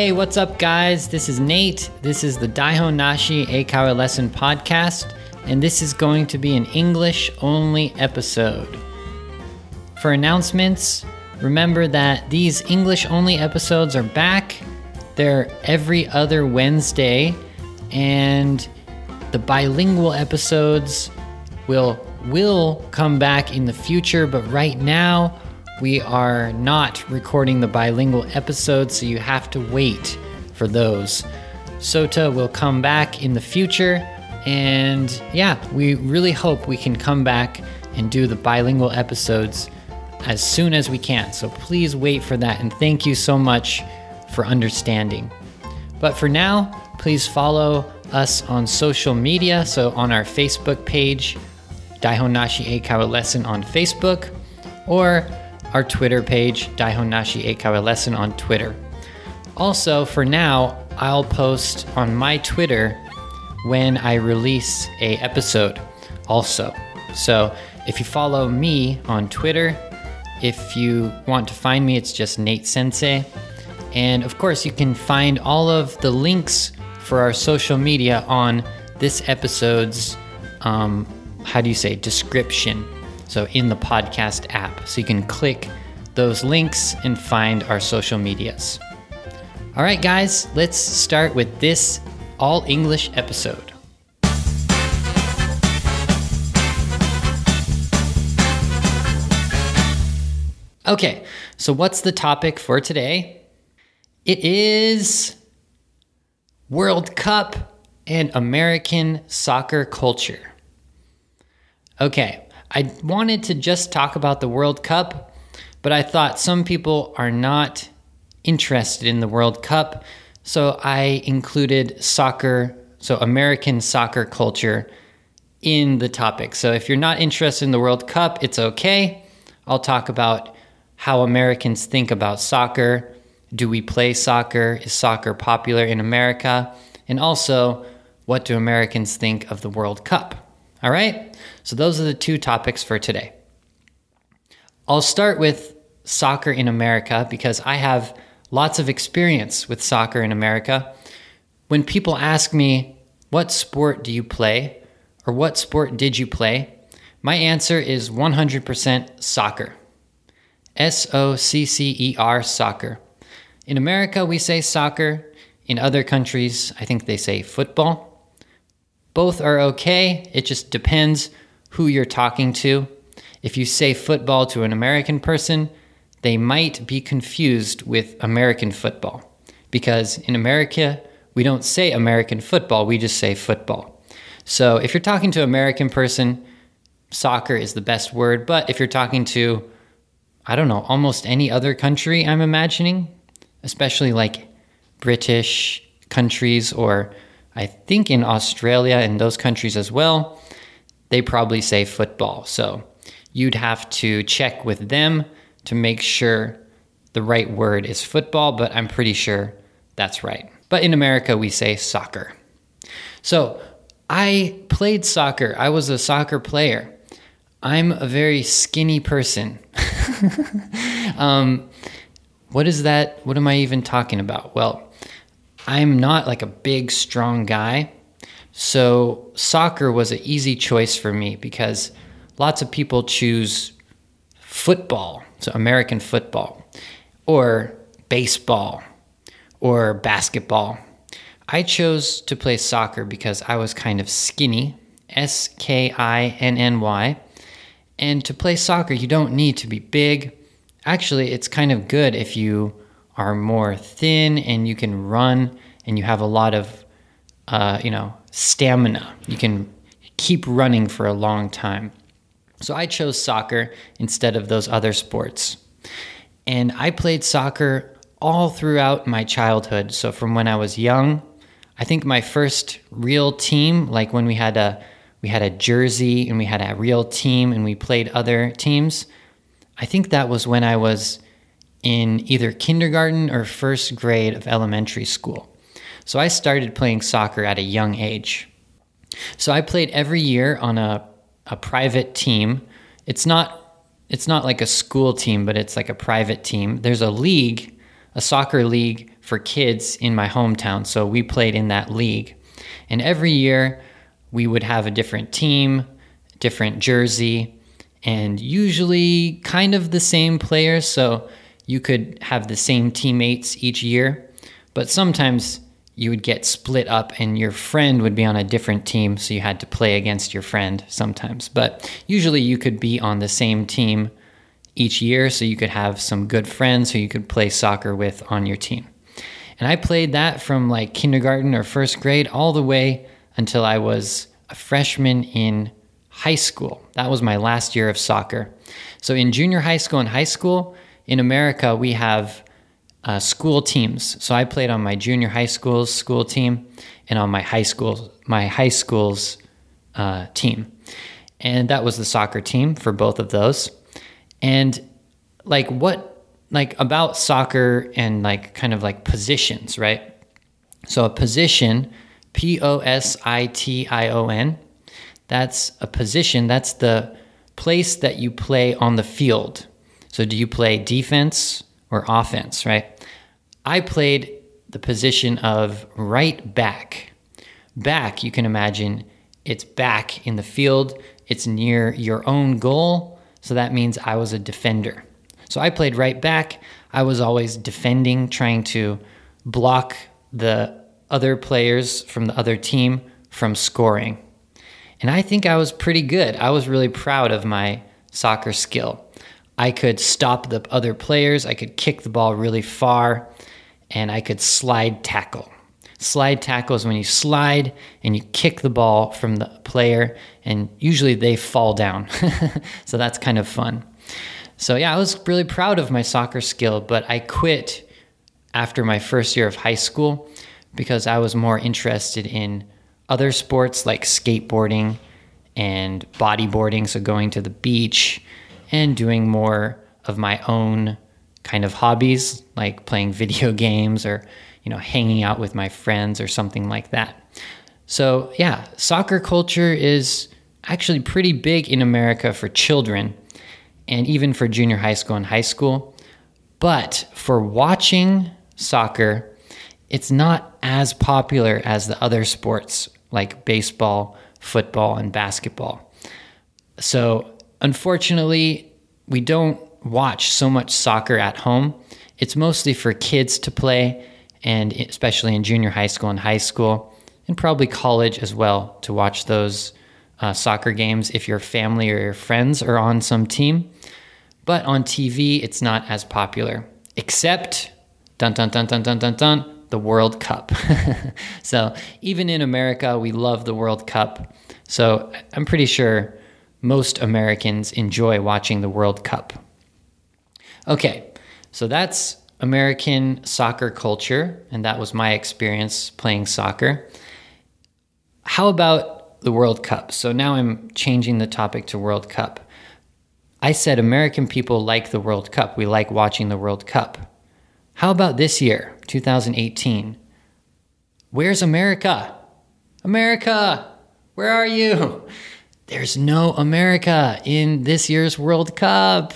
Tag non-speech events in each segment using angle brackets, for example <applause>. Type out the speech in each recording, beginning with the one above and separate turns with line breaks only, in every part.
Hey, what's up, guys? This is Nate. This is the Daihon Nashi Eikaiwa Lesson Podcast, and this is going to be an English only episode. For announcements, remember that these English only episodes are back. They're every other Wednesday, and the bilingual episodes will will come back in the future, but right now we are not recording the bilingual episodes, so you have to wait for those. Sota will come back in the future, and yeah, we really hope we can come back and do the bilingual episodes as soon as we can. So please wait for that, and thank you so much for understanding. But for now, please follow us on social media. So on our Facebook page, Daihon Nashi Eikaiwa Lesson on Facebook, or our Twitter page, Daihon Nashi Eikaiwa Lesson on Twitter. Also, for now, I'll post on my Twitter when I release a episode also. So if you follow me on Twitter, if you want to find me, it's just Nate Sensei. And of course, you can find all of the links for our social media on this episode's, um, how do you say, description. So in the podcast app. So you can click those links and find our social medias. All right, guys, let's start with this all English episode. Okay, so what's the topic for today? It is World Cup and American soccer culture. Okay, I wanted to just talk about the World Cup, but I thought some people are not interested in the World Cup, so I included soccer, so American soccer culture in the topic. So if you're not interested in the World Cup, it's okay. I'll talk about how Americans think about soccer. Do we play soccer? Is soccer popular in America? And also, what do Americans think of the World Cup? All right? So, those are the two topics for today. I'll start with soccer in America because I have lots of experience with soccer in America. When people ask me, What sport do you play? or What sport did you play? my answer is 100% soccer. S O C C E R, soccer. In America, we say soccer. In other countries, I think they say football. Both are okay. It just depends who you're talking to. If you say football to an American person, they might be confused with American football. Because in America, we don't say American football, we just say football. So if you're talking to an American person, soccer is the best word. But if you're talking to I don't know, almost any other country, I'm imagining, especially like British countries, or I think in Australia and those countries as well, they probably say football. So you'd have to check with them to make sure the right word is football, but I'm pretty sure that's right. But in America, we say soccer. So I played soccer, I was a soccer player. I'm a very skinny person. <laughs> um, what is that? What am I even talking about? Well, I'm not like a big, strong guy. So soccer was an easy choice for me because lots of people choose football, so American football, or baseball, or basketball. I chose to play soccer because I was kind of skinny, S K I N N Y and to play soccer, you don't need to be big. Actually, it's kind of good if you are more thin and you can run and you have a lot of, uh, you know, stamina. You can keep running for a long time. So I chose soccer instead of those other sports. And I played soccer all throughout my childhood. So from when I was young, I think my first real team, like when we had a we had a jersey and we had a real team and we played other teams. I think that was when I was in either kindergarten or first grade of elementary school. So I started playing soccer at a young age. So I played every year on a, a private team. It's not it's not like a school team, but it's like a private team. There's a league, a soccer league for kids in my hometown. So we played in that league. And every year we would have a different team, different jersey, and usually kind of the same players. So you could have the same teammates each year. But sometimes you would get split up and your friend would be on a different team. So you had to play against your friend sometimes. But usually you could be on the same team each year. So you could have some good friends who you could play soccer with on your team. And I played that from like kindergarten or first grade all the way until I was a freshman in high school. That was my last year of soccer. So in junior high school and high school in America, we have uh, school teams. So I played on my junior high school's school team and on my high school my high school's uh, team, and that was the soccer team for both of those. And like what like about soccer and like kind of like positions, right? So a position, P O S I T I O N, that's a position. That's the place that you play on the field. So do you play defense? or offense, right? I played the position of right back. Back, you can imagine, it's back in the field, it's near your own goal, so that means I was a defender. So I played right back. I was always defending, trying to block the other players from the other team from scoring. And I think I was pretty good. I was really proud of my soccer skill. I could stop the other players, I could kick the ball really far, and I could slide tackle. Slide tackle is when you slide and you kick the ball from the player, and usually they fall down. <laughs> so that's kind of fun. So, yeah, I was really proud of my soccer skill, but I quit after my first year of high school because I was more interested in other sports like skateboarding and bodyboarding, so going to the beach and doing more of my own kind of hobbies like playing <laughs> video games or you know hanging out with my friends or something like that. So yeah soccer culture is actually pretty big in america for children and even for junior high school and high school. But for watching soccer it's not as popular as the other sports like baseball football and basketball. So unfortunately, we don't watch so much soccer at home. It's mostly for kids to play, and especially in junior high school and high school, and probably college as well to watch those uh, soccer games if your family or your friends are on some team. But on TV, it's not as popular, except dun dun dun dun dun dun dun the World Cup. <laughs> so even in America, we love the World Cup. So I'm pretty sure most Americans enjoy watching the World Cup. Okay, so that's American soccer culture, and that was my experience playing soccer. How about the World Cup? So now I'm changing the topic to World Cup. I said American people like the World Cup. We like watching the World Cup. How about this year, 2018? Where's America? America, where are you? There's no America in this year's World Cup.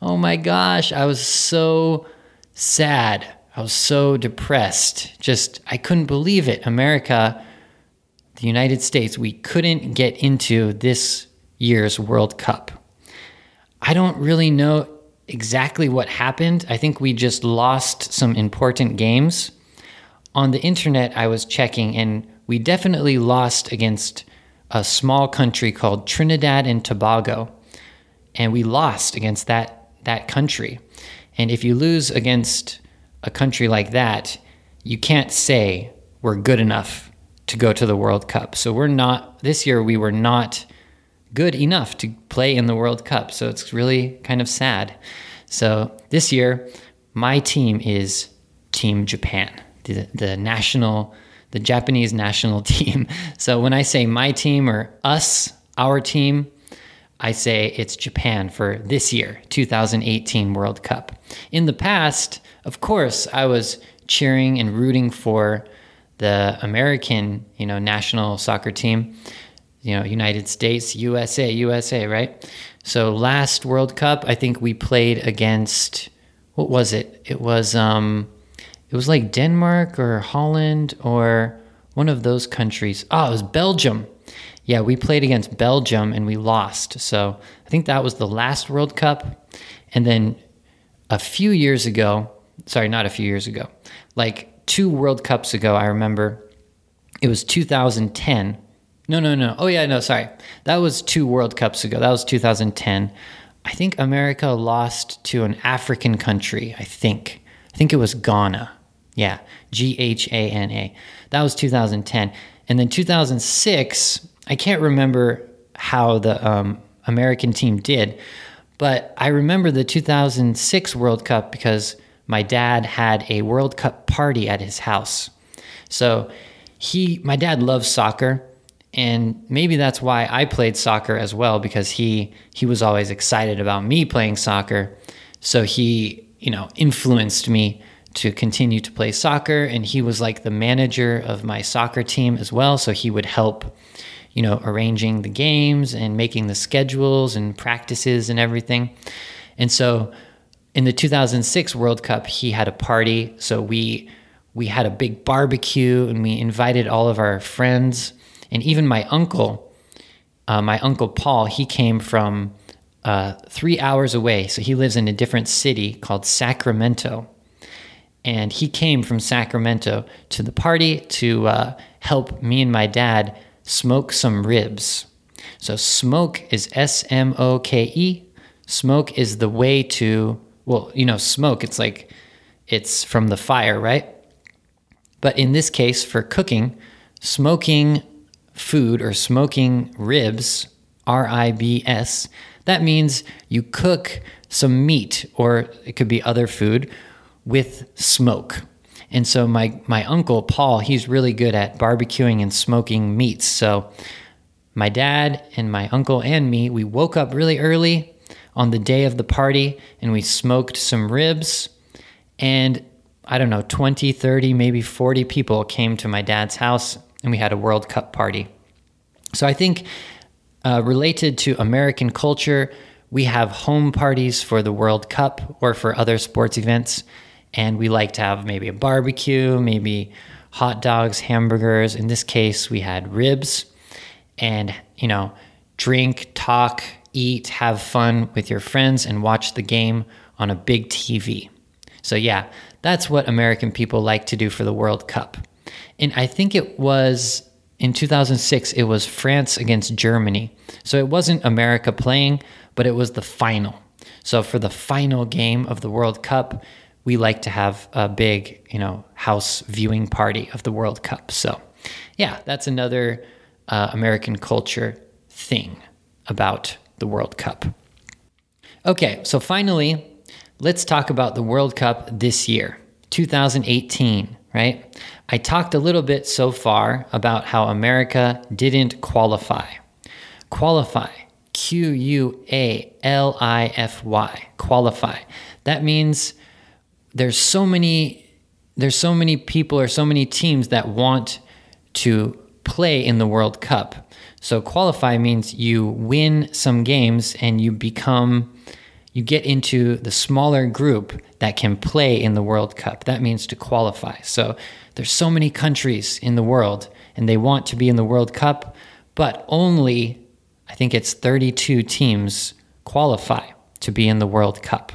Oh my gosh, I was so sad. I was so depressed. Just, I couldn't believe it. America, the United States, we couldn't get into this year's World Cup. I don't really know exactly what happened. I think we just lost some important games. On the internet, I was checking, and we definitely lost against a small country called Trinidad and Tobago, and we lost against that that country. And if you lose against a country like that, you can't say we're good enough to go to the World Cup. So we're not this year we were not good enough to play in the World Cup. So it's really kind of sad. So this year my team is Team Japan, the, the national the Japanese national <laughs> team. So when I say my team or us, our team, I say it's Japan for this year, 2018 World Cup. In the past, of course, I was cheering and rooting for the American, you know, national soccer team, you know, United States, USA, USA, right? So last World Cup, I think we played against what was it? It was um it was like Denmark or Holland or one of those countries. Oh, it was Belgium. Yeah, we played against Belgium and we lost. So I think that was the last World Cup. And then a few years ago, sorry, not a few years ago, like two World Cups ago, I remember it was 2010. No, no, no. Oh, yeah, no, sorry. That was two World Cups ago. That was 2010. I think America lost to an African country, I think. I think it was Ghana. Yeah, G H A N A. That was 2010. And then 2006, I can't remember how the um, American team did, but I remember the 2006 World Cup because my dad had a World Cup party at his house. So he, my dad loves soccer, and maybe that's why I played soccer as well because he he was always excited about me playing soccer. So he, you know, influenced me to continue to play soccer and he was like the manager of my soccer team as well so he would help you know arranging the games and making the schedules and practices and everything. And so in the 2006 world cup he had a party so we we had a big barbecue and we invited all of our friends and even my uncle uh, my uncle paul he came from uh, three hours away. So he lives in a different city called sacramento and he came from Sacramento to the party to uh, help me and my dad smoke some ribs. So, smoke is S M O K E. Smoke is the way to, well, you know, smoke, it's like it's from the fire, right? But in this case, for cooking, smoking food or smoking ribs, R I B S, that means you cook some meat or it could be other food with smoke. And so my my uncle Paul, he's really good at barbecuing and smoking meats. So my dad and my uncle and me, we woke up really early on the day of the party and we smoked some ribs and I don't know, 20, 30, maybe 40 people came to my dad's house and we had a World Cup party. So I think uh, related to American culture, we have home parties for the World Cup or for other sports events and we like to have maybe a barbecue, maybe hot dogs, hamburgers. In this case, we had ribs and, you know, drink, talk, eat, have fun with your friends, and watch the game on a big TV. So, yeah, that's what American people like to do for the World Cup. And I think it was in 2006, it was France against Germany. So it wasn't America playing, but it was the final. So for the final game of the World Cup, we like to have a big, you know, house viewing party of the World Cup. So, yeah, that's another uh, American culture thing about the World Cup. Okay, so finally, let's talk about the World Cup this year, 2018, right? I talked a little bit so far about how America didn't qualify. Qualify, Q U A L I F Y, qualify. That means there's so many there's so many people or so many teams that want to play in the World Cup. So qualify means you win some games and you become you get into the smaller group that can play in the World Cup. That means to qualify. So there's so many countries in the world and they want to be in the World Cup, but only I think it's 32 teams qualify to be in the World Cup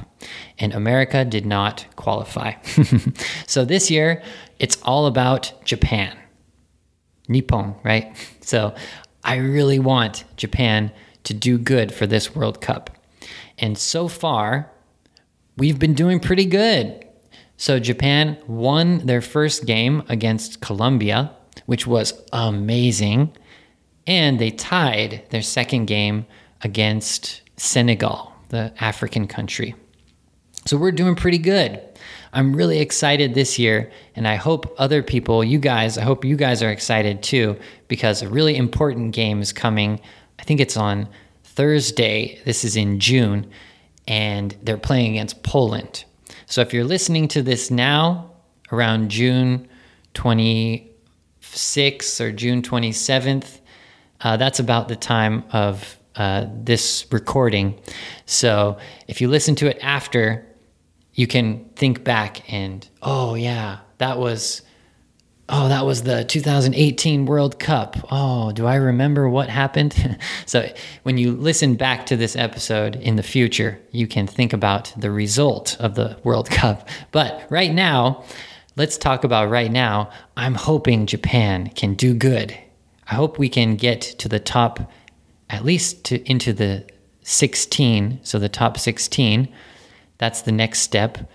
and America did not qualify. <laughs> so this year, it's all about Japan. Nippon, right? <laughs> So I really want Japan to do good for this World Cup. And so far, we've been doing pretty good. So Japan won their first game against Colombia, which was amazing. And they tied their second game against Senegal, the African country. So we're doing pretty good. I'm really excited this year, and I hope other people, you guys, I hope you guys are excited too, because a really important game is coming. I think it's on Thursday. This is in June, and they're playing against Poland. So if you're listening to this now, around June 26th or June 27th, uh, that's about the time of uh, this recording. So if you listen to it after, you can think back and, oh, yeah, that was oh, that was the 2018 World Cup. Oh, do I remember what happened? <laughs> so when you listen back to this episode in the future, you can think about the result of the World Cup. But right now, let's talk about right now. I'm hoping Japan can do good. I hope we can get to the top, at least to, into the 16, so the top 16. That's the next step.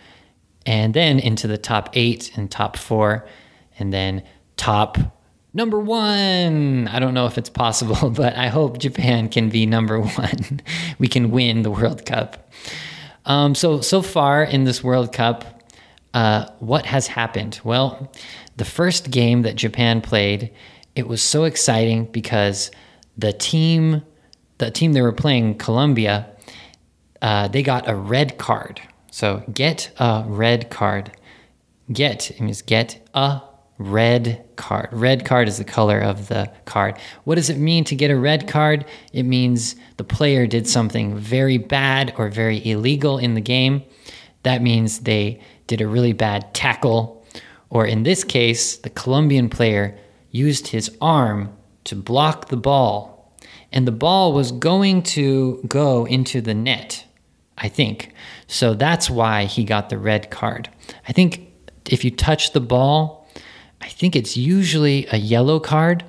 And then into the top eight and top four and then top number one. I don't know if it's possible, <laughs> but I hope Japan can be number one. <laughs> we can win the World Cup. Um, so, so far in this World Cup, uh, what has happened? Well, the first game that Japan played, it was so exciting because the team, the team they were playing, Colombia, uh, they got a red card. So get a red card. Get it means get a red card. Red card is the color of the card. What does it mean to get a red card? It means the player did something very bad or very illegal in the game. That means they did a really bad tackle, or in this case, the Colombian player used his arm to block the ball, and the ball was going to go into the net, I think. So that's why he got the red card. I think if you touch the ball, I think it's usually a yellow card,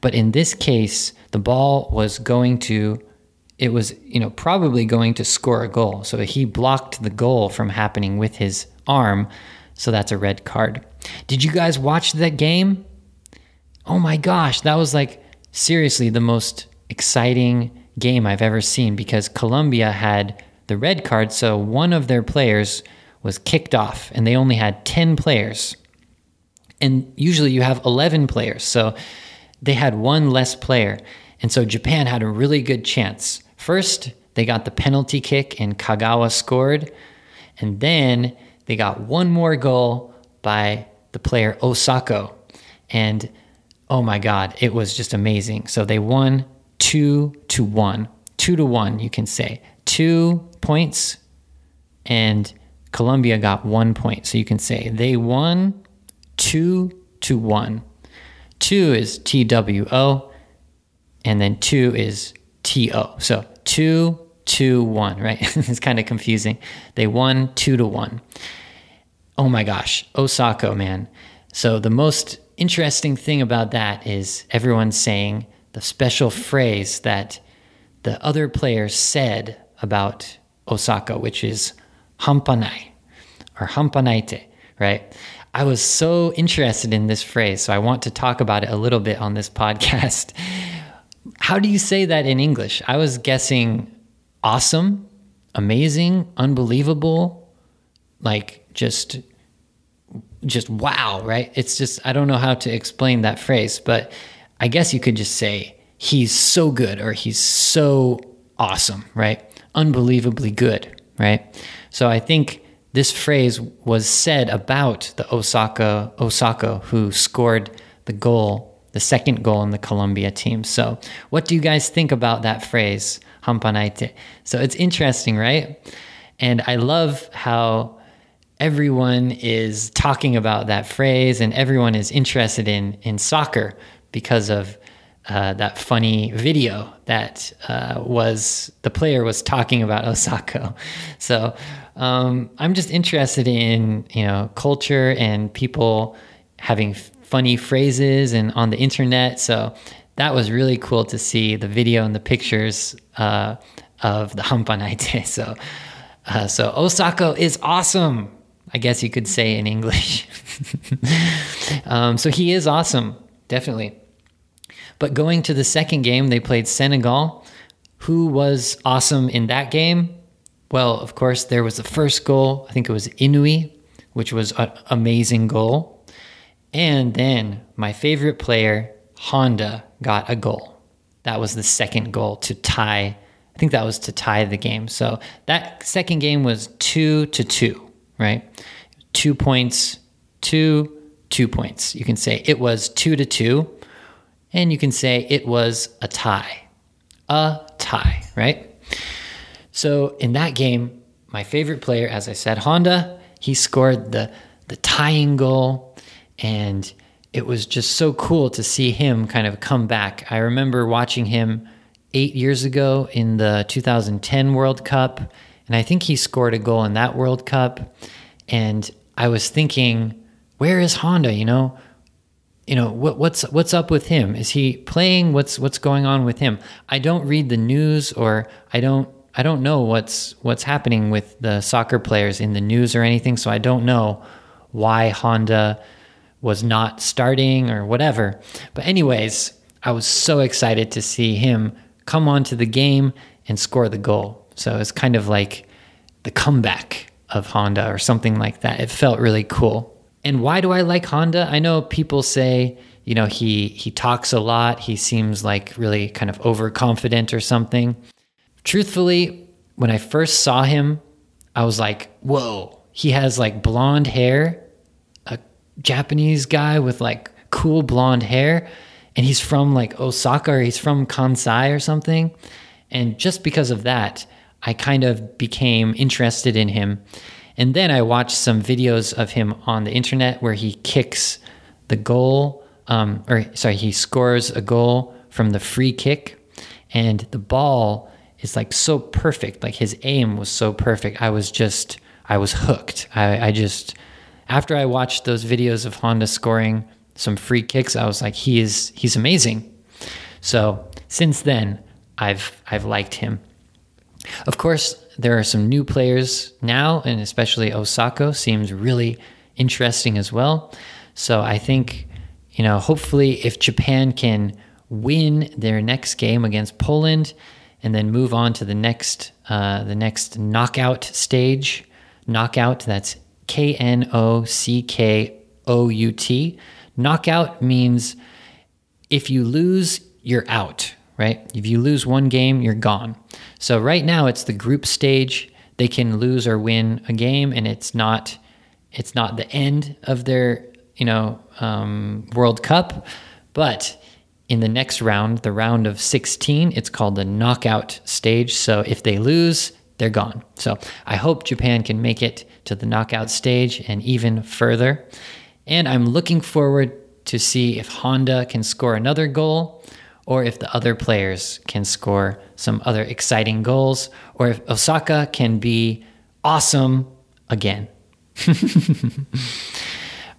but in this case, the ball was going to it was, you know, probably going to score a goal. So he blocked the goal from happening with his arm, so that's a red card. Did you guys watch that game? Oh my gosh, that was like seriously the most exciting game I've ever seen because Colombia had the red card, so one of their players was kicked off and they only had 10 players and usually you have 11 players. So they had one less player. And so Japan had a really good chance. First, they got the penalty kick and Kagawa scored. And then they got one more goal by the player Osako. And oh my God, it was just amazing. So they won two to one. Two to one, you can say. Two points, and Colombia got one point. So you can say they won two to one. Two is T W O, and then two is T O. So two, two, one, right? <laughs> it's kind of confusing. They won two to one. Oh my gosh, Osako, man. So the most interesting thing about that is everyone's saying the special phrase that the other players said about Osako, which is hampanai or hampanaite, right? I was so interested in this phrase, so I want to talk about it a little bit on this <laughs> podcast. How do you say that in English? I was guessing awesome, amazing, unbelievable, like just just wow, right? It's just I don't know how to explain that phrase, but I guess you could just say he's so good or he's so awesome, right? Unbelievably good, right? So I think this phrase was said about the Osako Osako who scored the goal, the second goal in the Colombia team. So, what do you guys think about that phrase, hampanaite? So, it's interesting, right? And I love how everyone is talking about that phrase and everyone is interested in in soccer because of uh, that funny video that uh, was the player was talking about <laughs> Osako. So um, I'm just interested in you know culture and people having funny phrases and on the internet. So that was really cool to see the video and the pictures uh, of the Hampanaite. <laughs> So uh, so Osako is awesome. I guess you could say in English. <laughs> um, so he is awesome, definitely. But going to the second game, they played Senegal. Who was awesome in that game? Well, of course, there was the first goal. I think it was Inui, which was an amazing goal. And then my favorite player, Honda, got a goal. That was the second goal to tie. I think that was to tie the game. So that second game was two to two, right? Two points, two, two points. You can say it was two to two, and you can say it was a tie. A tie, right? So in that game, my favorite player, as I said, Honda, he scored the the tying goal. And it was just so cool to see him kind of come back. I remember watching him eight years ago in the 2010 World Cup, and I think he scored a goal in that World Cup. And I was thinking, where is Honda? You know, you know what, what's what's up with him? Is he playing? What's what's going on with him? I don't read the news, or I don't I don't know what's what's happening with the soccer players in the news or anything. So I don't know why Honda was not starting or whatever. But, anyways, I was so excited to see him come onto the game and score the goal. So it's kind of like the comeback of Honda or something like that. It felt really cool. And why do I like Honda? I know people say, you know, he he talks a lot. He seems like really kind of overconfident or something. Truthfully, when I first saw him, I was like, "Whoa, he has like blonde hair a Japanese guy with like cool blonde hair and he's from like Osaka or he's from Kansai or something. And just because of that, I kind of became interested in him. And then I watched some videos of him on the internet where he kicks the goal, um, or sorry, he scores a goal from the free kick. And the ball is like so perfect. Like his aim was so perfect. I was just, I was hooked. I, I just, after I watched those videos of Honda scoring some free kicks, I was like, he is he's amazing. So since then, I've I've liked him. Of course, there are some new players now, and especially Osako seems really interesting as well. So I think, you know, hopefully if Japan can win their next game against Poland and then move on to the next uh, the next knockout stage, knockout that's K N O C K O U T. Knockout means if you lose, you're out, right? If you lose one game, you're gone. So right now it's the group stage. They can lose or win a game, and it's not it's not the end of their you know um, World Cup, but in the next round, the round of 16, it's called the knockout stage. So if they lose, they're gone. So I hope Japan can make it to the knockout stage and even further. And I'm looking forward to see if Honda can score another goal or if the other players can score some other exciting goals or if Osako can be awesome again. <laughs>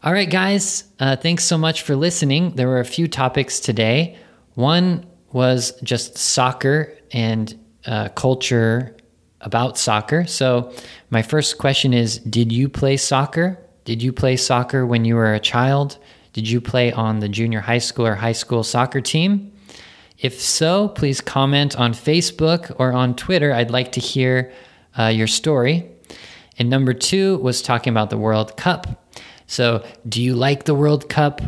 All right, guys, uh, thanks so much for listening. There were a few topics today. One was just soccer and uh, culture about soccer. So, my first question is Did you play soccer? Did you play soccer when you were a child? Did you play on the junior high school or high school soccer team? If so, please comment on Facebook or on Twitter. I'd like to hear uh, your story. And number two was talking about the World Cup. So, do you like the World Cup?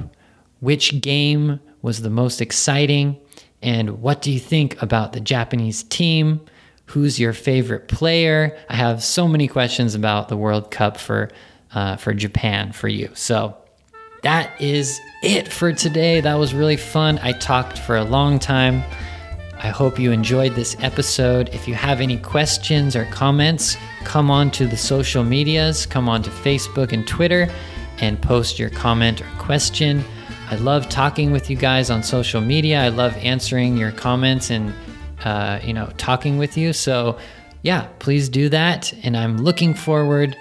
Which game was the most exciting? And what do you think about the Japanese team? Who's your favorite player? I have so many questions about the World Cup for uh, for Japan for you. So that is it for today. That was really fun. I talked for a long time. I hope you enjoyed this episode. If you have any questions or comments, come on to the social medias, come on to Facebook and Twitter, and post your comment or question. I love talking with you guys on social media. I love answering your comments and uh, you know, talking with you. So, yeah, please do that. And I'm looking forward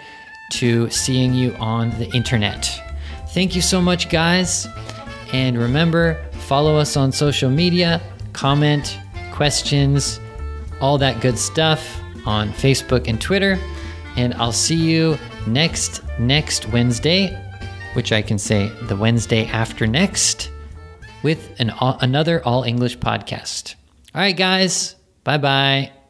to seeing you on the internet. Thank you so much, guys. And remember, follow us on social media, comment, questions, all that good stuff on Facebook and Twitter. And I'll see you next next Wednesday, which I can say the Wednesday after next, with an another all English podcast. All right, guys. Bye bye.